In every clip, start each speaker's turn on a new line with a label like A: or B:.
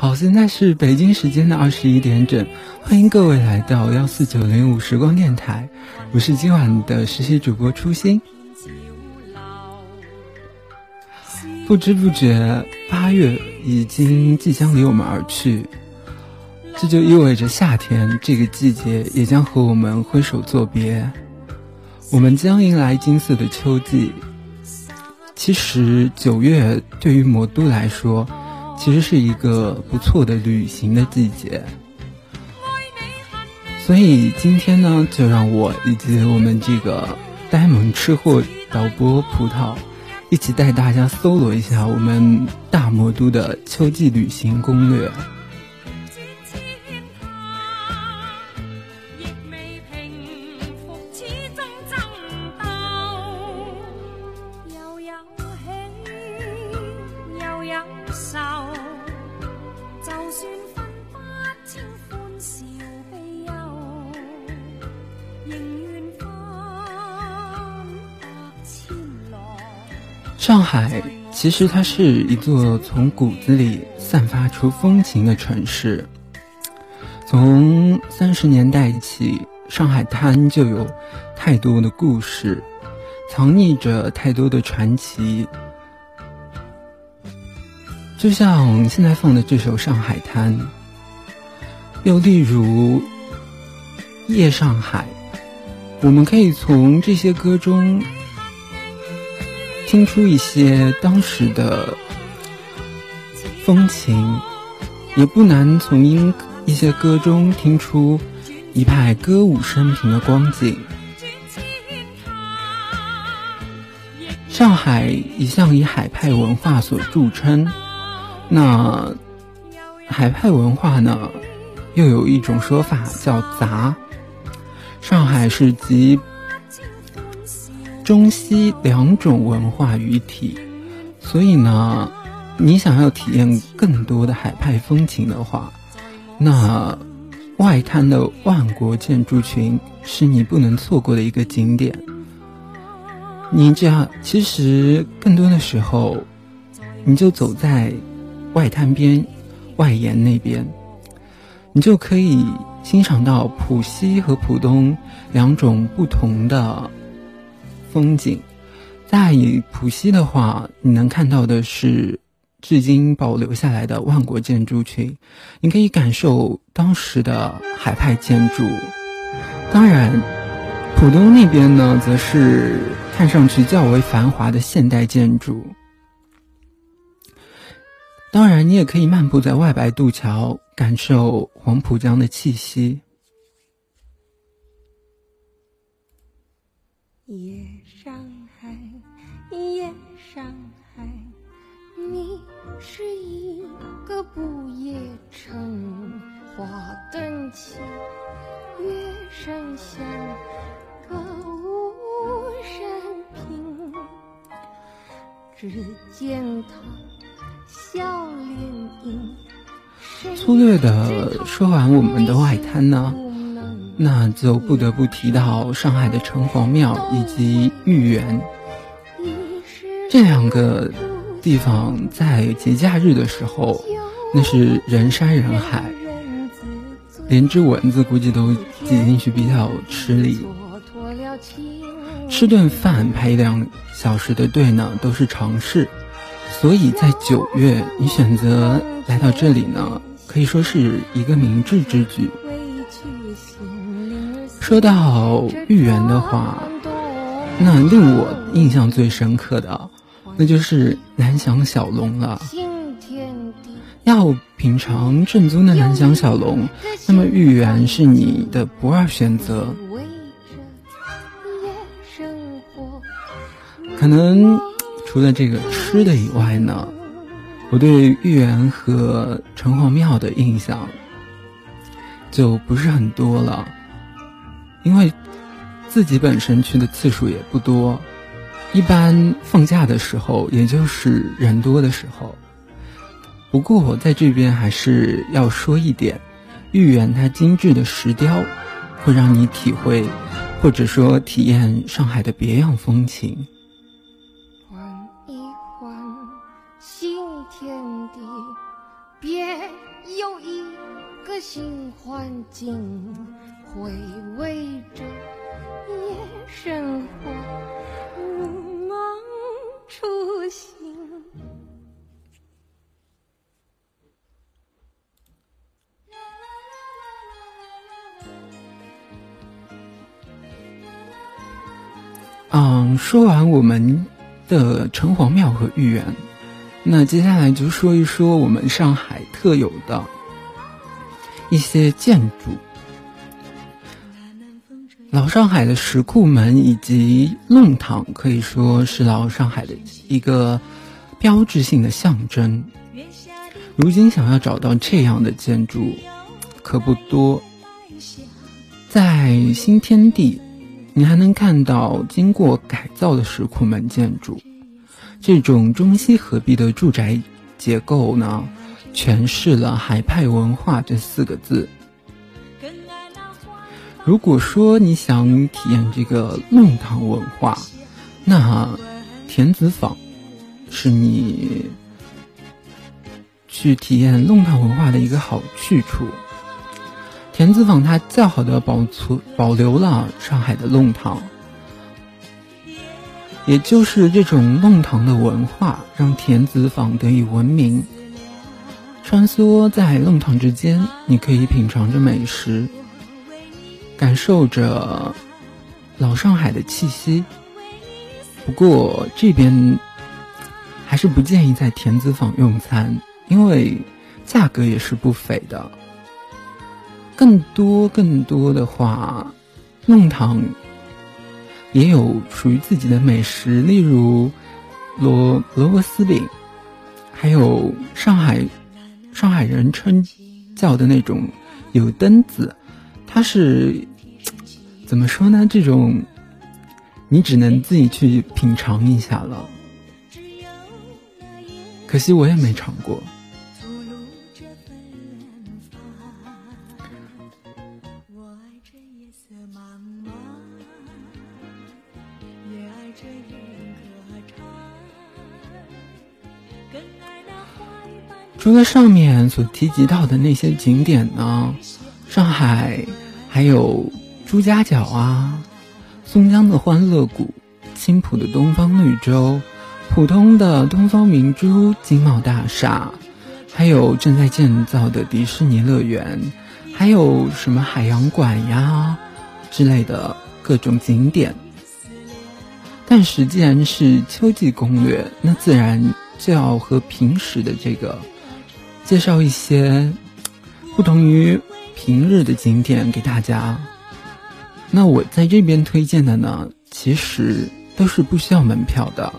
A: 好，现在是北京时间的二十一点整，欢迎各位来到幺四九零五时光电台，我是今晚的实习主播初心。不知不觉，八月已经即将离我们而去，这就意味着夏天这个季节也将和我们挥手作别，我们将迎来金色的秋季。其实九月对于魔都来说。其实是一个不错的旅行的季节，所以今天呢，就让我以及我们这个呆萌吃货导播葡萄，一起带大家搜罗一下我们大魔都的秋季旅行攻略。上海其实它是一座从骨子里散发出风情的城市。从三十年代起，上海滩就有太多的故事，藏匿着太多的传奇。就像现在放的这首《上海滩》，又例如《夜上海》，我们可以从这些歌中。听出一些当时的风情，也不难从音一些歌中听出一派歌舞升平的光景。上海一向以海派文化所著称，那海派文化呢，又有一种说法叫“杂”。上海是集。中西两种文化于一体，所以呢，你想要体验更多的海派风情的话，那外滩的万国建筑群是你不能错过的一个景点。你这样其实更多的时候，你就走在外滩边、外沿那边，你就可以欣赏到浦西和浦东两种不同的。风景，在浦西的话，你能看到的是至今保留下来的万国建筑群，你可以感受当时的海派建筑。当然，浦东那边呢，则是看上去较为繁华的现代建筑。当然，你也可以漫步在外白渡桥，感受黄浦江的气息。夜你是一个不夜城，花灯起，月声响，歌舞升平。只见他笑脸迎。粗略的说完我们的外滩呢，那就不得不提到上海的城隍庙以及豫园。这两个地方在节假日的时候，那是人山人海，连只蚊子估计都挤进去比较吃力。吃顿饭排一两小时的队呢，都是常事。所以在九月，你选择来到这里呢，可以说是一个明智之举。说到豫园的话，那令我印象最深刻的。那就是南翔小龙了。要品尝正宗的南翔小龙，那么豫园是你的不二选择。可能除了这个吃的以外呢，我对豫园和城隍庙的印象就不是很多了，因为自己本身去的次数也不多。一般放假的时候，也就是人多的时候。不过我在这边还是要说一点，豫园它精致的石雕，会让你体会，或者说体验上海的别样风情。换一换新天地，别有一个新环
B: 境，回味着夜生活，初心。
A: 嗯，说完我们的城隍庙和豫园，那接下来就说一说我们上海特有的一些建筑。老上海的石库门以及弄堂可以说是老上海的一个标志性的象征。如今想要找到这样的建筑，可不多。在新天地。你还能看到经过改造的石库门建筑，这种中西合璧的住宅结构呢，诠释了海派文化这四个字。如果说你想体验这个弄堂文化，那田子坊是你去体验弄堂文化的一个好去处。田子坊它较好的保存保留了上海的弄堂，也就是这种弄堂的文化，让田子坊得以闻名。穿梭在弄堂之间，你可以品尝着美食，感受着老上海的气息。不过这边还是不建议在田子坊用餐，因为价格也是不菲的。更多更多的话，弄堂也有属于自己的美食，例如萝萝卜丝饼，还有上海上海人称叫的那种油灯子，它是怎么说呢？这种你只能自己去品尝一下了，可惜我也没尝过。除了上面所提及到的那些景点呢，上海还有朱家角啊、松江的欢乐谷、青浦的东方绿洲、浦东的东方明珠金茂大厦，还有正在建造的迪士尼乐园，还有什么海洋馆呀之类的各种景点。但是既然是秋季攻略，那自然就要和平时的这个。介绍一些不同于平日的景点给大家。那我在这边推荐的呢，其实都是不需要门票的。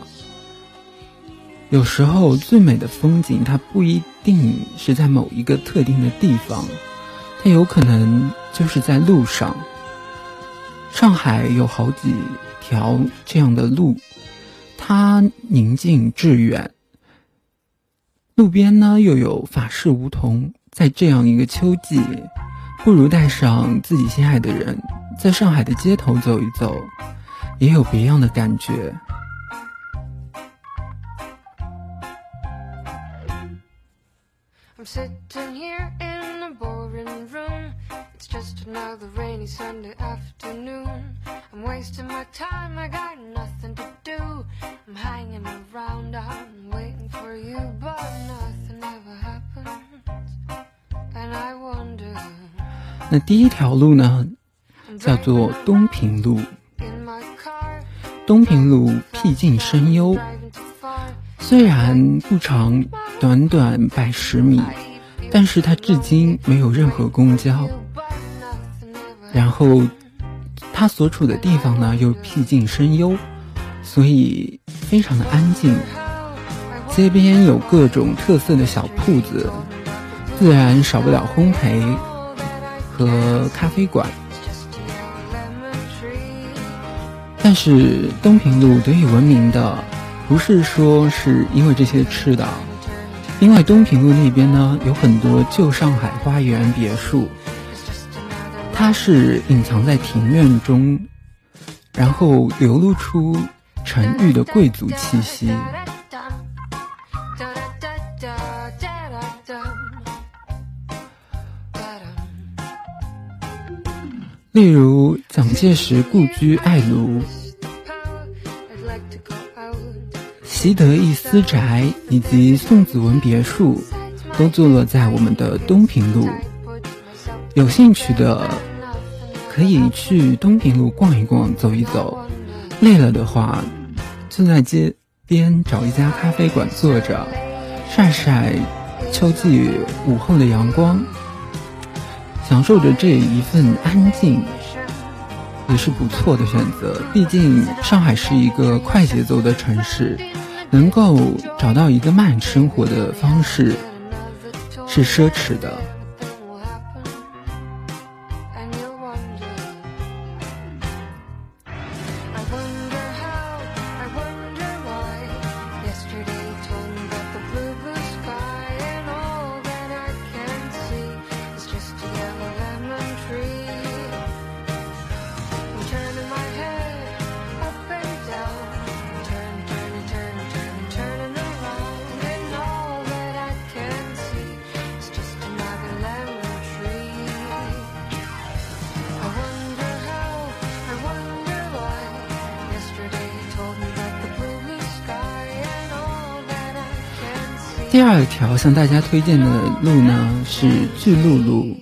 A: 有时候最美的风景，它不一定是在某一个特定的地方，它有可能就是在路上。上海有好几条这样的路，它宁静致远。路边呢又有法式梧桐，在这样一个秋季，不如带上自己心爱的人，在上海的街头走一走，也有别样的感觉。那第一条路呢，叫做东平路。东平路僻静深幽，虽然不长，短短百十米，但是它至今没有任何公交。然后，它所处的地方呢又僻静深幽，所以非常的安静。街边有各种特色的小铺子，自然少不了烘焙。和咖啡馆，但是东平路得以闻名的，不是说是因为这些吃的，因为东平路那边呢有很多旧上海花园别墅，它是隐藏在庭院中，然后流露出沉郁的贵族气息。例如蒋介石故居爱庐、习得一私宅以及宋子文别墅，都坐落在我们的东平路。有兴趣的可以去东平路逛一逛、走一走。累了的话，就在街边找一家咖啡馆坐着，晒晒秋季午后的阳光，享受着这一份安静，也是不错的选择。毕竟上海是一个快节奏的城市。能够找到一个慢生活的方式，是奢侈的。第二条向大家推荐的路呢是巨鹿路。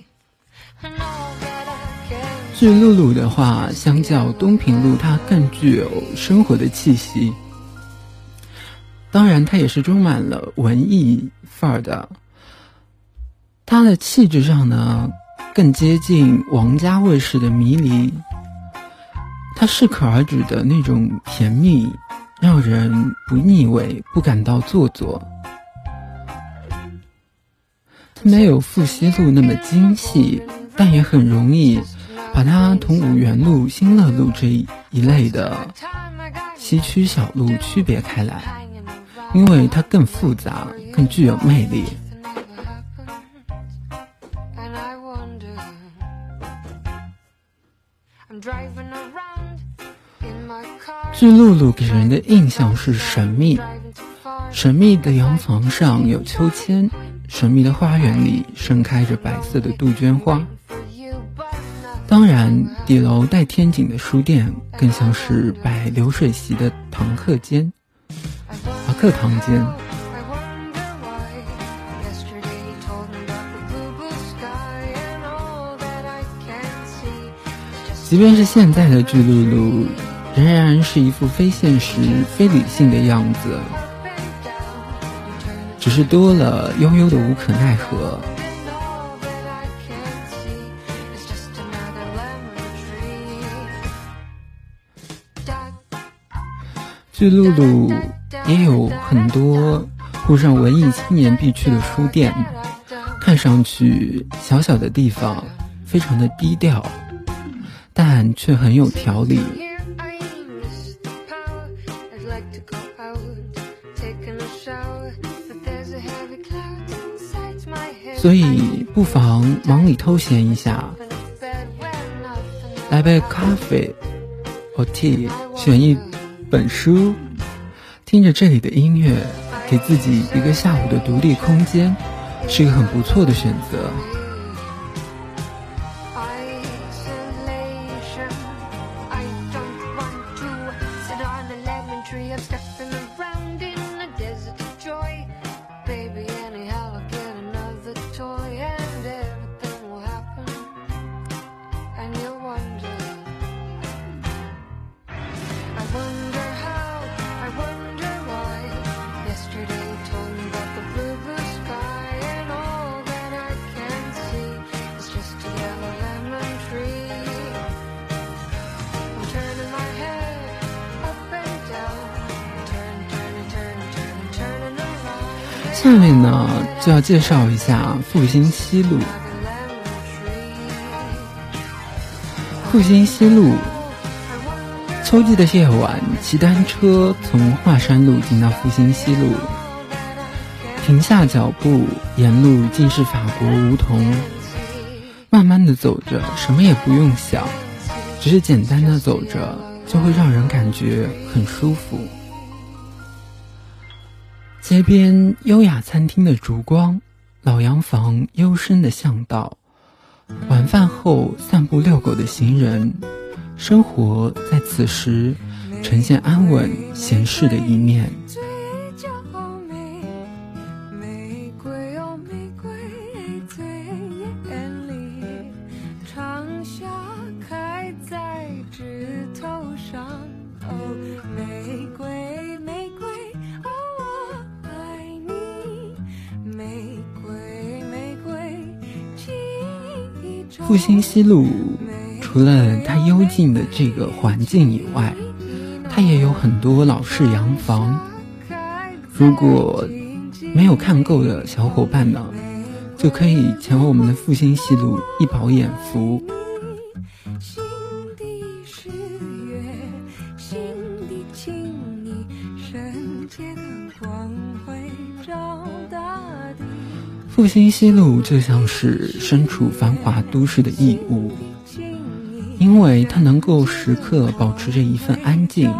A: 巨鹿路的话，相较东平路，它更具有生活的气息。当然，它也是充满了文艺范儿的。它的气质上呢，更接近王家卫式的迷离。它适可而止的那种甜蜜，让人不腻味，不感到做作。它没有复西路那么精细，但也很容易把它同五原路、新乐路这一类的西区小路区别开来，因为它更复杂，更具有魅力。巨鹿路给人的印象是神秘，神秘的洋房上有秋千。神秘的花园里盛开着白色的杜鹃花。当然，底楼带天井的书店更像是摆流水席的堂客间，啊，课堂间。即便是现在的巨鹿路，仍然是一副非现实、非理性的样子。只是多了悠悠的无可奈何。巨露露也有很多沪上文艺青年必去的书店，看上去小小的地方，非常的低调，但却很有条理。所以不妨忙里偷闲一下，来杯咖啡或 tea，选一本书，听着这里的音乐，给自己一个下午的独立空间，是一个很不错的选择。下面呢，就要介绍一下复兴西路。复兴西路，秋季的夜晚，骑单车从华山路进到复兴西路，停下脚步，沿路尽是法国梧桐，慢慢的走着，什么也不用想，只是简单的走着，就会让人感觉很舒服。街边优雅餐厅的烛光，老洋房幽深的巷道，晚饭后散步遛狗的行人，生活在此时呈现安稳闲适的一面。长夏开在枝头上复兴西路，除了它幽静的这个环境以外，它也有很多老式洋房。如果没有看够的小伙伴呢，就可以前往我们的复兴西路一饱眼福。复兴西路就像是身处繁华都市的异物，因为它能够时刻保持着一份安静，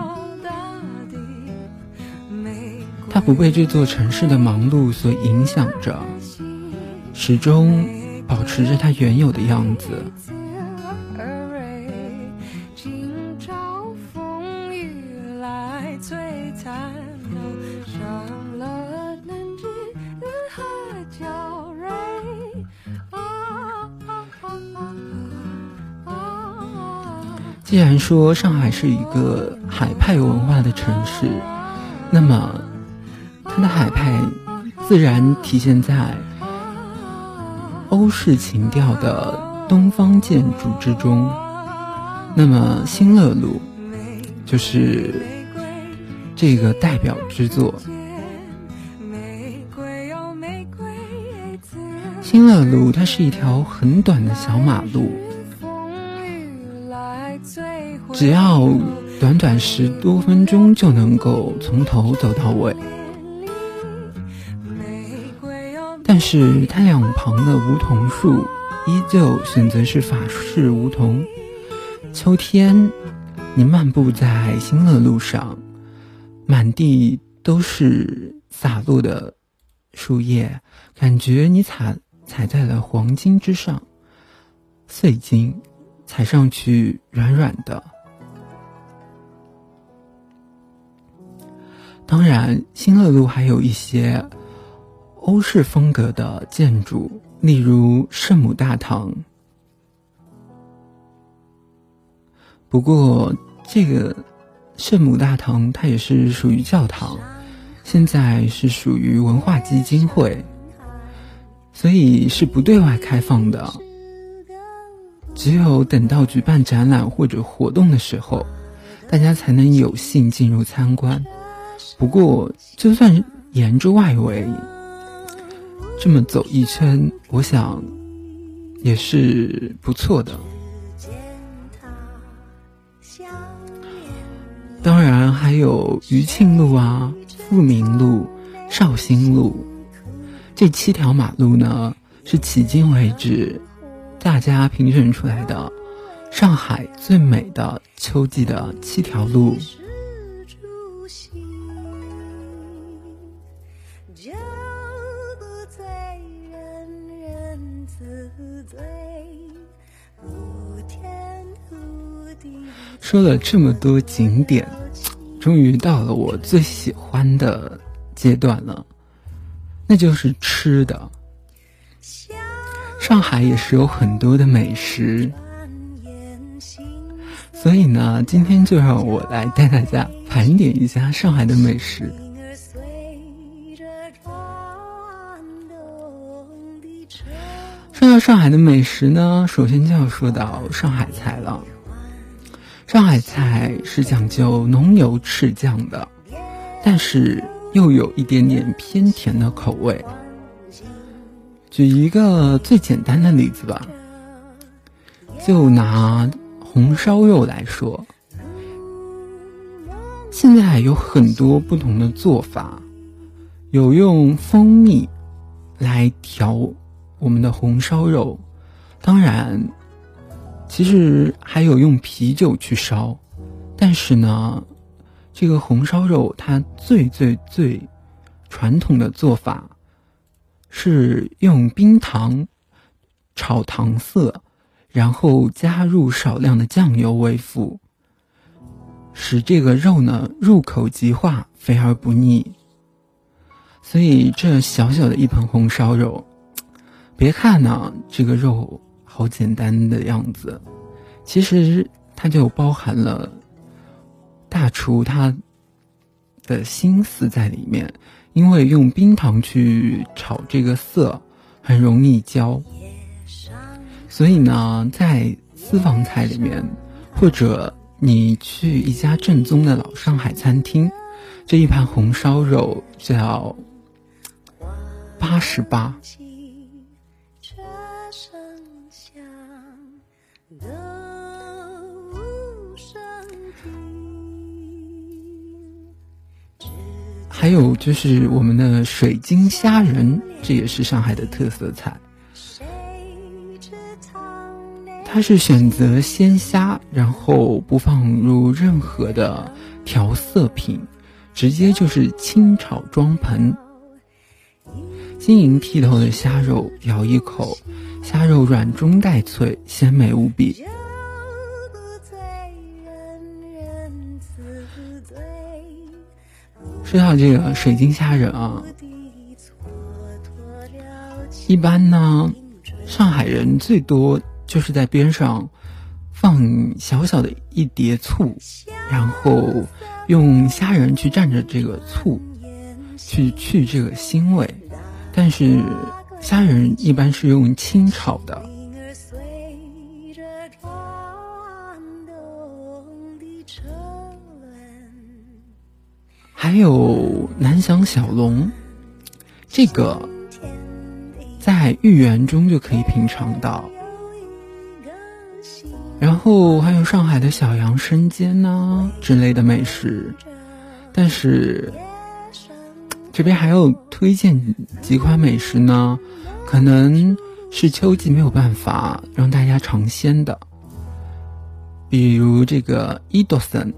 A: 它不被这座城市的忙碌所影响着，始终保持着它原有的样子。既然说上海是一个海派文化的城市，那么它的海派自然体现在欧式情调的东方建筑之中。那么新乐路就是这个代表之作。新乐路它是一条很短的小马路。只要短短十多分钟就能够从头走到尾，但是它两旁的梧桐树依旧选择是法式梧桐。秋天，你漫步在新乐路上，满地都是洒落的树叶，感觉你踩踩在了黄金之上，碎金，踩上去软软的。当然，新乐路还有一些欧式风格的建筑，例如圣母大堂。不过，这个圣母大堂它也是属于教堂，现在是属于文化基金会，所以是不对外开放的。只有等到举办展览或者活动的时候，大家才能有幸进入参观。不过，就算沿着外围这么走一圈，我想也是不错的。当然，还有余庆路啊、富民路、绍兴路这七条马路呢，是迄今为止大家评选出来的上海最美的秋季的七条路。说了这么多景点，终于到了我最喜欢的阶段了，那就是吃的。上海也是有很多的美食，所以呢，今天就让我来带大家盘点一下上海的美食。说到上海的美食呢，首先就要说到上海菜了。上海菜是讲究浓油赤酱的，但是又有一点点偏甜的口味。举一个最简单的例子吧，就拿红烧肉来说，现在有很多不同的做法，有用蜂蜜来调我们的红烧肉，当然。其实还有用啤酒去烧，但是呢，这个红烧肉它最最最传统的做法是用冰糖炒糖色，然后加入少量的酱油为辅，使这个肉呢入口即化，肥而不腻。所以这小小的一盆红烧肉，别看呢这个肉好简单的样子，其实它就包含了大厨他的心思在里面。因为用冰糖去炒这个色，很容易焦，所以呢，在私房菜里面，或者你去一家正宗的老上海餐厅，这一盘红烧肉就要八十八。还有就是我们的水晶虾仁，这也是上海的特色菜。它是选择鲜虾，然后不放入任何的调色品，直接就是清炒装盆。晶莹剔透的虾肉，咬一口，虾肉软中带脆，鲜美无比。说到这个水晶虾仁啊，一般呢，上海人最多就是在边上放小小的一碟醋，然后用虾仁去蘸着这个醋，去去这个腥味。但是虾仁一般是用清炒的。还有南翔小龙，这个在豫园中就可以品尝到。然后还有上海的小杨生煎呐之类的美食，但是这边还有推荐几款美食呢，可能是秋季没有办法让大家尝鲜的，比如这个伊多森。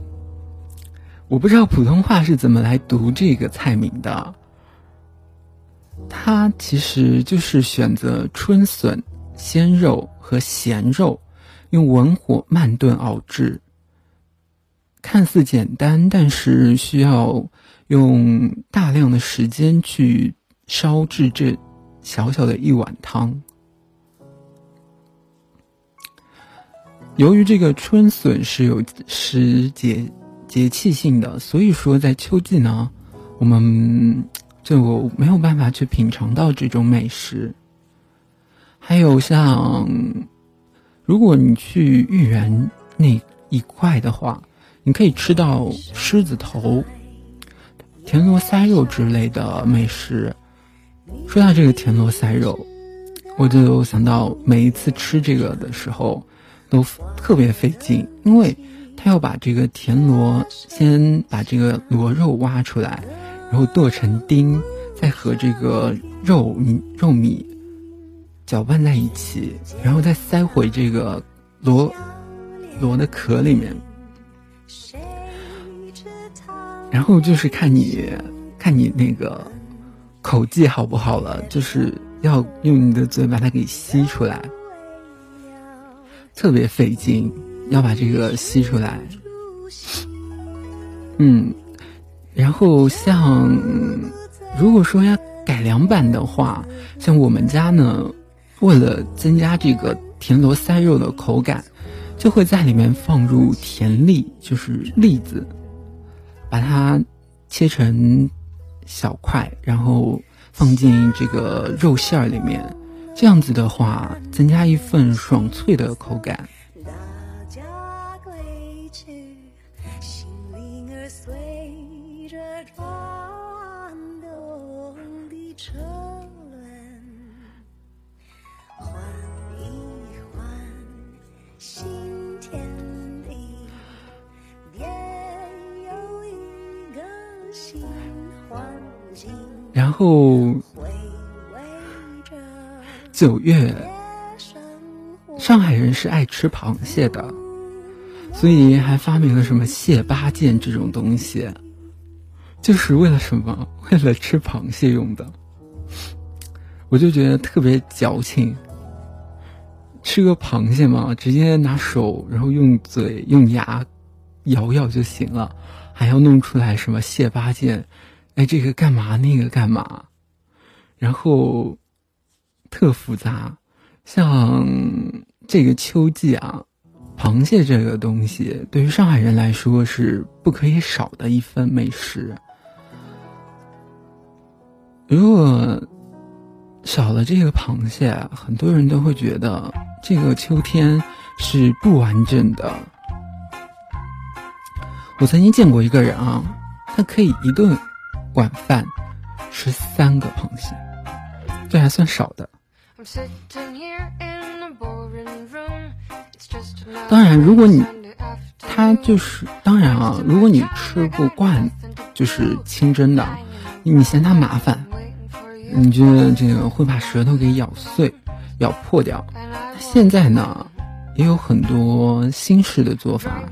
A: 我不知道普通话是怎么来读这个菜名的。它其实就是选择春笋、鲜肉和咸肉，用文火慢炖熬制。看似简单，但是需要用大量的时间去烧制这小小的一碗汤。由于这个春笋是有时节。节气性的，所以说在秋季呢，我们就没有办法去品尝到这种美食。还有像，如果你去豫园那一块的话，你可以吃到狮子头、田螺塞肉之类的美食。说到这个田螺塞肉，我就想到每一次吃这个的时候都特别费劲，因为。他要把这个田螺先把这个螺肉挖出来，然后剁成丁，再和这个肉肉米搅拌在一起，然后再塞回这个螺螺的壳里面，然后就是看你看你那个口技好不好了，就是要用你的嘴把它给吸出来，特别费劲。要把这个吸出来，嗯，然后像如果说要改良版的话，像我们家呢，为了增加这个田螺塞肉的口感，就会在里面放入田栗，就是栗子，把它切成小块，然后放进这个肉馅儿里面，这样子的话，增加一份爽脆的口感。新天地然后九月，上海人是爱吃螃蟹的，所以还发明了什么蟹八件这种东西，就是为了什么？为了吃螃蟹用的。我就觉得特别矫情。吃个螃蟹嘛，直接拿手，然后用嘴、用牙咬咬就行了，还要弄出来什么蟹八件，哎，这个干嘛，那个干嘛，然后特复杂。像这个秋季啊，螃蟹这个东西对于上海人来说是不可以少的一份美食。如果少了这个螃蟹，很多人都会觉得这个秋天是不完整的。我曾经见过一个人啊，他可以一顿晚饭吃三个螃蟹，这还算少的。当然，如果你他就是当然啊，如果你吃不惯就是清蒸的，你嫌它麻烦。你觉得这个会把舌头给咬碎、咬破掉？现在呢，也有很多新式的做法，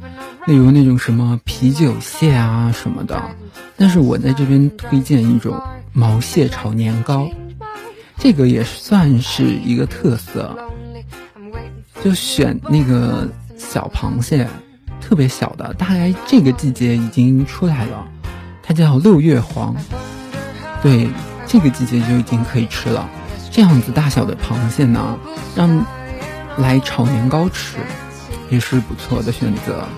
A: 例如那种什么啤酒蟹啊什么的。但是我在这边推荐一种毛蟹炒年糕，这个也算是一个特色。就选那个小螃蟹，特别小的，大概这个季节已经出来了，它叫六月黄，对。这个季节就已经可以吃了，这样子大小的螃蟹呢，让来炒年糕吃也是不错的选择。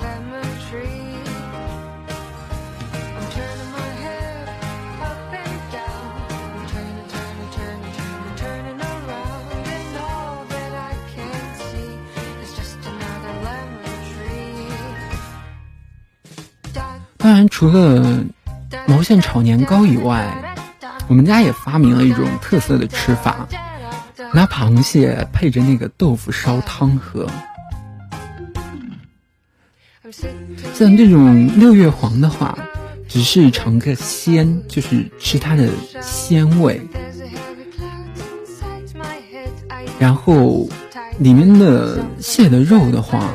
A: 当然，除了毛线炒年糕以外，我们家也发明了一种特色的吃法，拿螃蟹配着那个豆腐烧汤喝。像这种六月黄的话，只是尝个鲜，就是吃它的鲜味。然后里面的蟹的肉的话，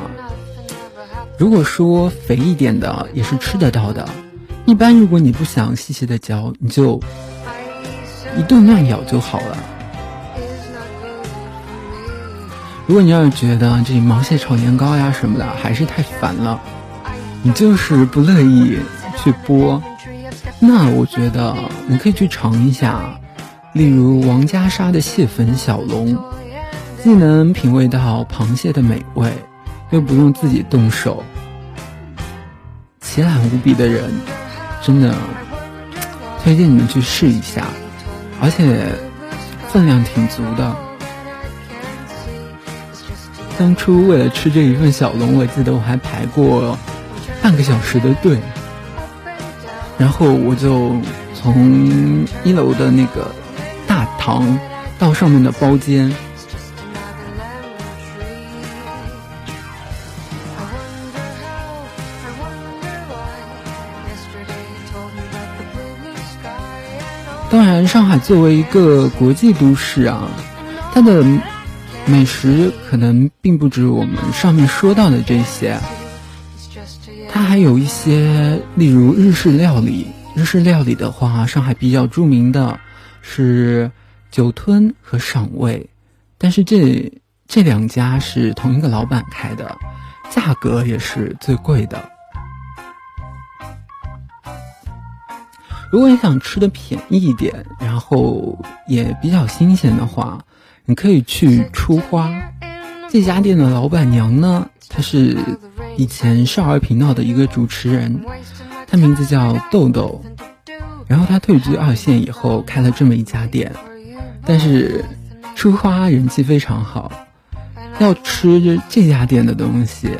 A: 如果说肥一点的也是吃得到的。一般如果你不想细细的嚼，你就。一顿乱咬就好了。如果你要是觉得这毛蟹炒年糕呀什么的还是太烦了，你就是不乐意去剥，那我觉得你可以去尝一下，例如王家沙的蟹粉小龙，既能品味到螃蟹的美味，又不用自己动手，奇懒无比的人，真的推荐你们去试一下。而且分量挺足的。当初为了吃这一份小龙，我记得我还排过半个小时的队。然后我就从一楼的那个大堂到上面的包间。当然，上海作为一个国际都市啊，它的美食可能并不止我们上面说到的这些，它还有一些，例如日式料理。日式料理的话，上海比较著名的是酒吞和赏味，但是这这两家是同一个老板开的，价格也是最贵的。如果你想吃的便宜一点，然后也比较新鲜的话，你可以去出花。这家店的老板娘呢，她是以前少儿频道的一个主持人，她名字叫豆豆。然后她退居二线以后，开了这么一家店。但是出花人气非常好，要吃这家店的东西，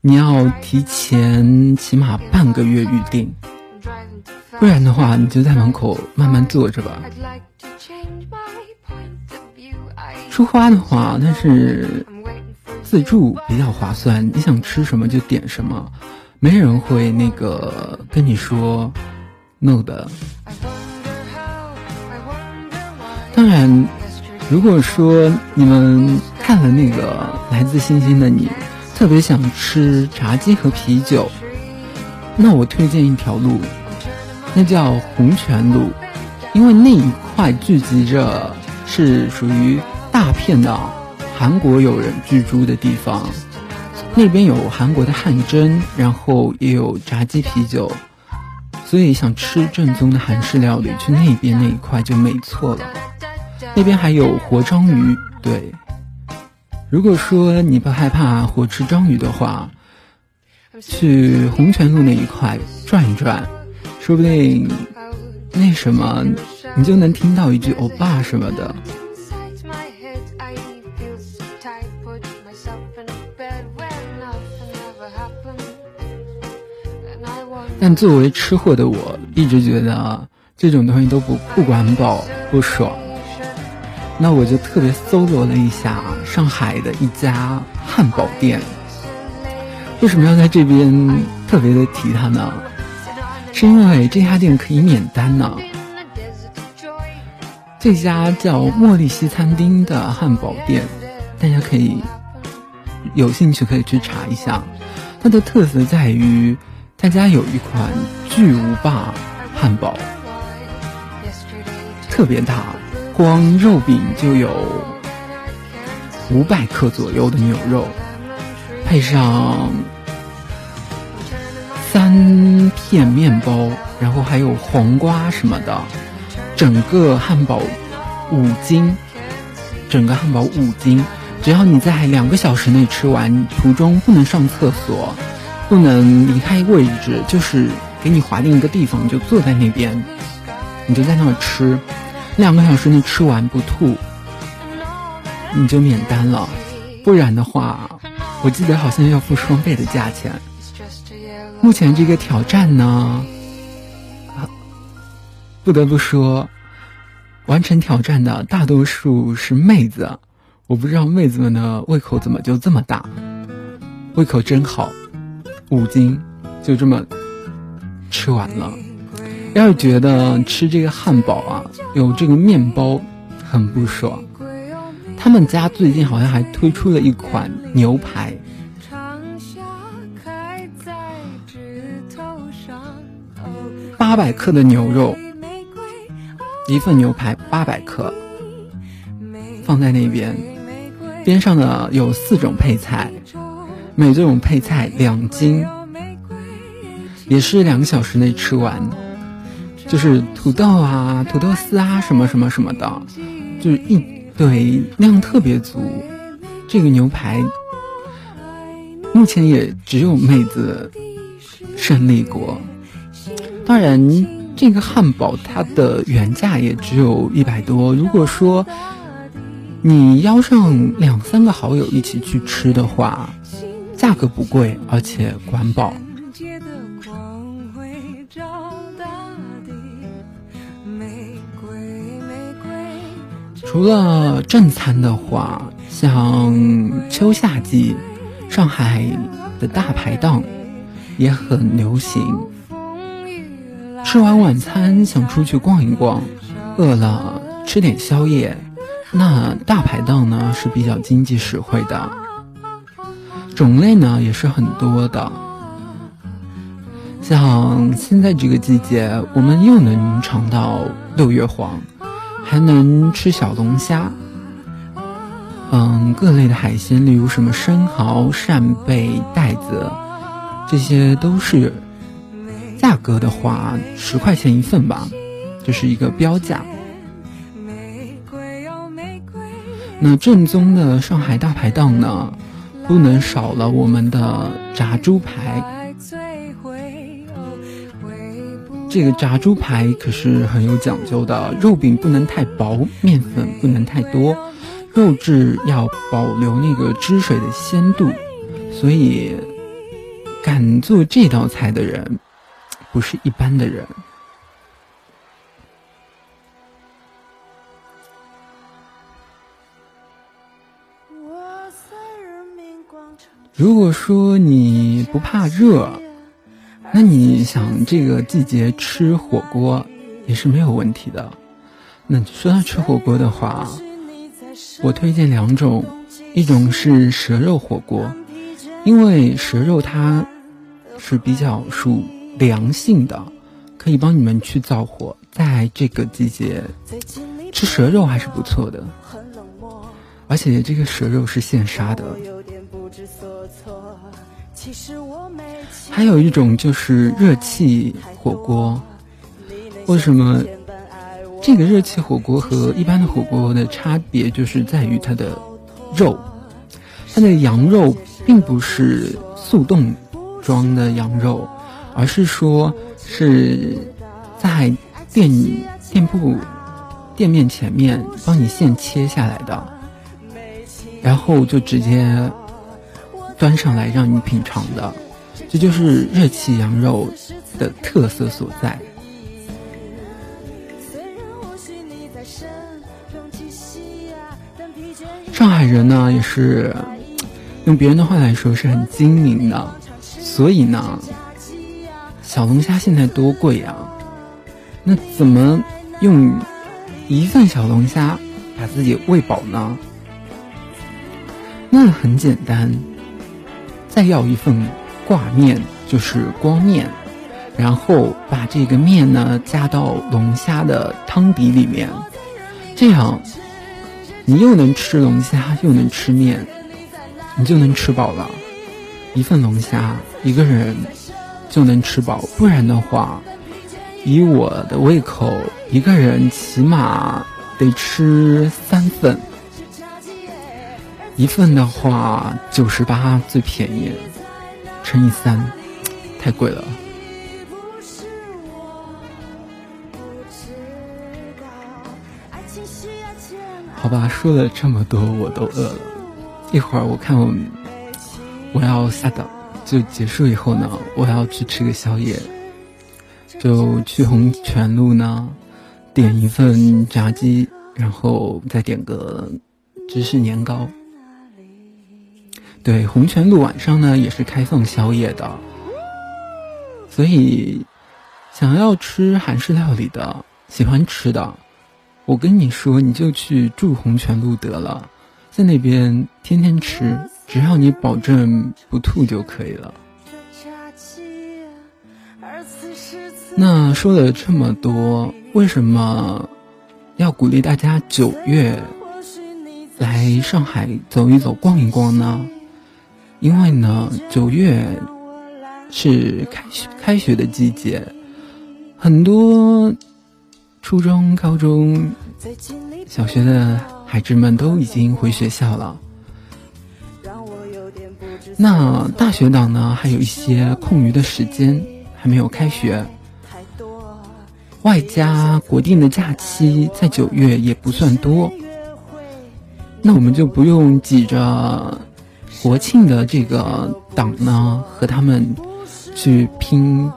A: 你要提前起码半个月预定。不然的话，你就在门口慢慢坐着吧。出花的话，那是自助比较划算，你想吃什么就点什么，没人会那个跟你说 no 的。当然，如果说你们看了那个《来自星星的你》，特别想吃炸鸡和啤酒，那我推荐一条路。那叫红泉路，因为那一块聚集着是属于大片的韩国友人居住的地方，那边有韩国的汗蒸，然后也有炸鸡啤酒，所以想吃正宗的韩式料理，去那边那一块就没错了。那边还有活章鱼，对。如果说你不害怕活吃章鱼的话，去红泉路那一块转一转，说不定那什么，你就能听到一句欧巴什么的。但作为吃货的我，一直觉得这种东西都不不管饱不爽。那我就特别搜罗了一下上海的一家汉堡店。为什么要在这边特别的提它呢？是因为这家店可以免单呢。这家叫茉莉西餐厅的汉堡店，大家可以有兴趣可以去查一下。它的特色在于，他家有一款巨无霸汉堡，特别大。光肉饼就有五百克左右的牛肉，配上三片面包，然后还有黄瓜什么的，整个汉堡五斤，整个汉堡五斤，只要你在两个小时内吃完，途中不能上厕所，不能离开位置，就是给你划定一个地方，你就坐在那边，你就在那儿吃。两个小时内吃完不吐，你就免单了。不然的话，我记得好像要付双倍的价钱。目前这个挑战呢，不得不说，完成挑战的大多数是妹子。我不知道妹子们的胃口怎么就这么大，胃口真好，五斤就这么吃完了。要是觉得吃这个汉堡啊，有这个面包很不爽，他们家最近好像还推出了一款牛排，八百克的牛肉，一份牛排八百克，放在那边，边上呢有四种配菜，每种配菜两斤，也是两个小时内吃完。就是土豆啊、土豆丝啊，什么什么什么的，就是一对量特别足。这个牛排目前也只有妹子胜利过。当然，这个汉堡它的原价也只有一百多。如果说你邀上两三个好友一起去吃的话，价格不贵，而且管饱。除了正餐的话，像秋夏季，上海的大排档也很流行。吃完晚餐想出去逛一逛，饿了吃点宵夜，那大排档呢是比较经济实惠的，种类呢也是很多的。像现在这个季节，我们又能尝到六月黄。还能吃小龙虾，嗯，各类的海鲜，例如什么生蚝、扇贝、带子，这些都是价格的话，十块钱一份吧，这是一个标价。那正宗的上海大排档呢，不能少了我们的炸猪排。这个炸猪排可是很有讲究的，肉饼不能太薄，面粉不能太多，肉质要保留那个汁水的鲜度，所以敢做这道菜的人不是一般的人。如果说你不怕热。那你想这个季节吃火锅也是没有问题的。那说到吃火锅的话，我推荐两种，一种是蛇肉火锅，因为蛇肉它是比较属凉性的，可以帮你们去燥火，在这个季节吃蛇肉还是不错的。而且这个蛇肉是现杀的。还有一种就是热气火锅，为什么这个热气火锅和一般的火锅的差别就是在于它的肉，它的羊肉并不是速冻装的羊肉，而是说是在店店铺店面前面帮你现切下来的，然后就直接端上来让你品尝的。这就是热气羊肉的特色所在。上海人呢，也是用别人的话来说是很精明的，所以呢，小龙虾现在多贵啊！那怎么用一份小龙虾把自己喂饱呢？那很简单，再要一份。挂面就是光面，然后把这个面呢加到龙虾的汤底里面，这样你又能吃龙虾又能吃面，你就能吃饱了。一份龙虾一个人就能吃饱，不然的话，以我的胃口，一个人起码得吃三份，一份的话九十八最便宜。乘以三，太贵了。好吧，说了这么多，我都饿了。一会儿我看我我要下岗就结束以后呢，我要去吃个宵夜，就去红泉路呢，点一份炸鸡，然后再点个芝士年糕。对，红泉路晚上呢也是开放宵夜的，所以想要吃韩式料理的，喜欢吃的，我跟你说，你就去住红泉路得了，在那边天天吃，只要你保证不吐就可以了。那说了这么多，为什么要鼓励大家九月来上海走一走、逛一逛呢？因为呢，九月是开学开学的季节，很多初中、高中、小学的孩子们都已经回学校了。那大学党呢，还有一些空余的时间，还没有开学，外加国定的假期在九月也不算多，那我们就不用挤着。国庆的这个档呢，和他们去拼、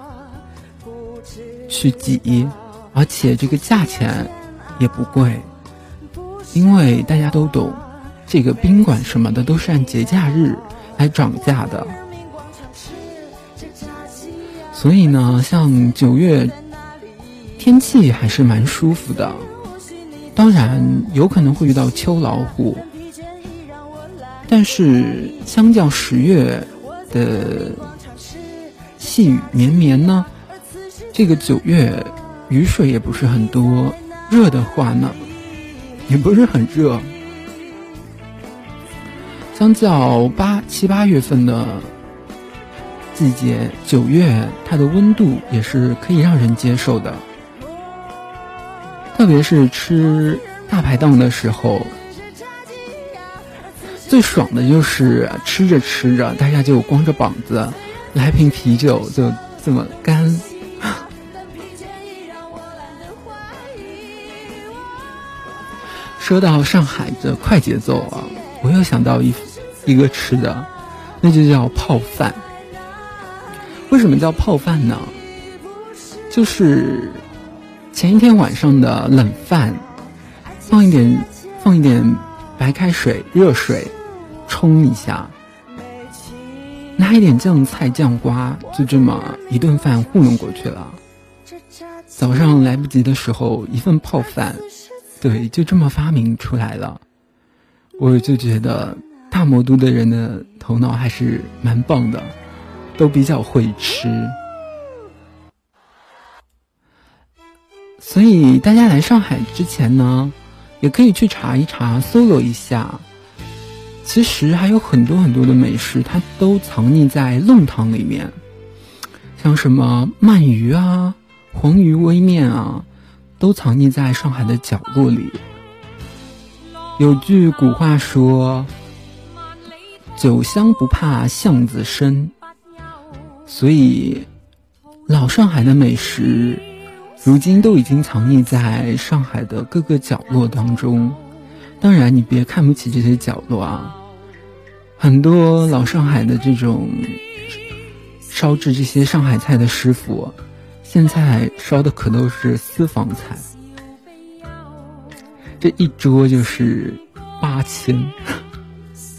A: 去挤，而且这个价钱也不贵，因为大家都懂，这个宾馆什么的都是按节假日来涨价的，所以呢，像九月天气还是蛮舒服的，当然有可能会遇到秋老虎。但是，相较十月的细雨绵绵呢，这个九月雨水也不是很多，热的话呢，也不是很热。相较八七八月份的季节，九月它的温度也是可以让人接受的，特别是吃大排档的时候。最爽的就是吃着吃着，大家就光着膀子，来瓶啤酒就这么干。说到上海的快节奏啊，我又想到一一个吃的，那就叫泡饭。为什么叫泡饭呢？就是前一天晚上的冷饭，放一点放一点白开水、热水。冲一下，拿一点酱菜、酱瓜，就这么一顿饭糊弄过去了。早上来不及的时候，一份泡饭，对，就这么发明出来了。我就觉得大魔都的人的头脑还是蛮棒的，都比较会吃。所以大家来上海之前呢，也可以去查一查、搜罗一下。其实还有很多很多的美食，它都藏匿在弄堂里面，像什么鳗鱼啊、黄鱼煨面啊，都藏匿在上海的角落里。有句古话说：“酒香不怕巷子深。”所以，老上海的美食，如今都已经藏匿在上海的各个角落当中。当然，你别看不起这些角落啊，很多老上海的这种烧制这些上海菜的师傅，现在烧的可都是私房菜。这一桌就是八千，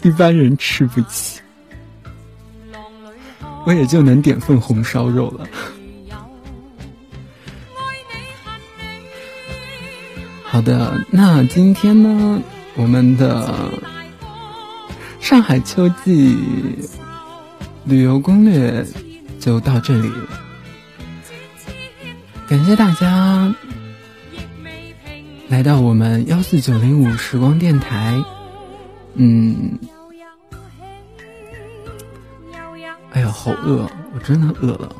A: 一般人吃不起，我也就能点份红烧肉了。好的，那今天呢，我们的上海秋季旅游攻略就到这里，感谢大家。来到我们幺四九零五时光电台，嗯，哎呀，好饿，我真的饿了。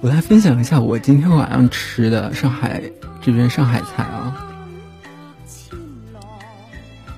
A: 我来分享一下我今天晚上吃的上海这边上海菜啊。